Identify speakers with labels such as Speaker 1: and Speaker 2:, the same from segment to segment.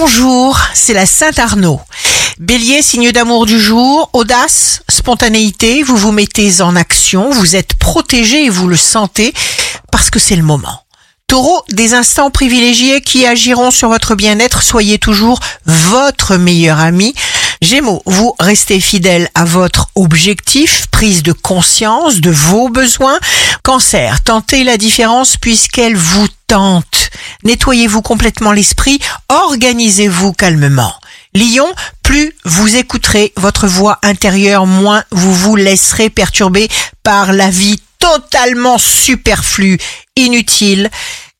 Speaker 1: Bonjour, c'est la Sainte Arnaud. Bélier, signe d'amour du jour, audace, spontanéité, vous vous mettez en action, vous êtes protégé et vous le sentez parce que c'est le moment. Taureau, des instants privilégiés qui agiront sur votre bien-être, soyez toujours votre meilleur ami. Gémeaux, vous restez fidèle à votre objectif, prise de conscience de vos besoins. Cancer, tentez la différence puisqu'elle vous tente. Nettoyez-vous complètement l'esprit, organisez-vous calmement. Lion, plus vous écouterez votre voix intérieure, moins vous vous laisserez perturber par la vie totalement superflue, inutile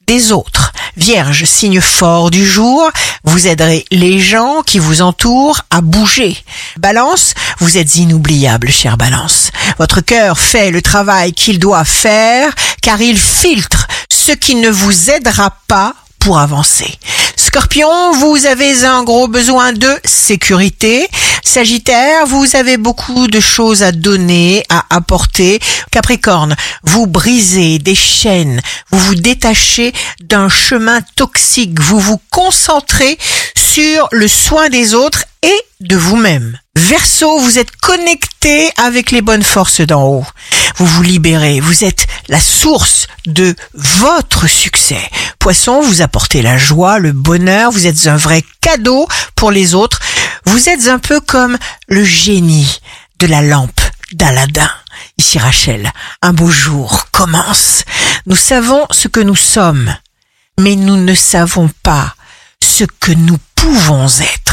Speaker 1: des autres. Vierge, signe fort du jour, vous aiderez les gens qui vous entourent à bouger. Balance, vous êtes inoubliable, chère Balance. Votre cœur fait le travail qu'il doit faire car il filtre ce qui ne vous aidera pas pour avancer. Scorpion, vous avez un gros besoin de sécurité. Sagittaire, vous avez beaucoup de choses à donner, à apporter. Capricorne, vous brisez des chaînes, vous vous détachez d'un chemin toxique, vous vous concentrez sur le soin des autres et de vous-même. Verseau, vous êtes connecté avec les bonnes forces d'en haut. Vous vous libérez, vous êtes la source de votre succès. Poisson, vous apportez la joie, le bonheur, vous êtes un vrai cadeau pour les autres. Vous êtes un peu comme le génie de la lampe d'Aladin. Ici Rachel, un beau jour commence. Nous savons ce que nous sommes, mais nous ne savons pas ce que nous pouvons être.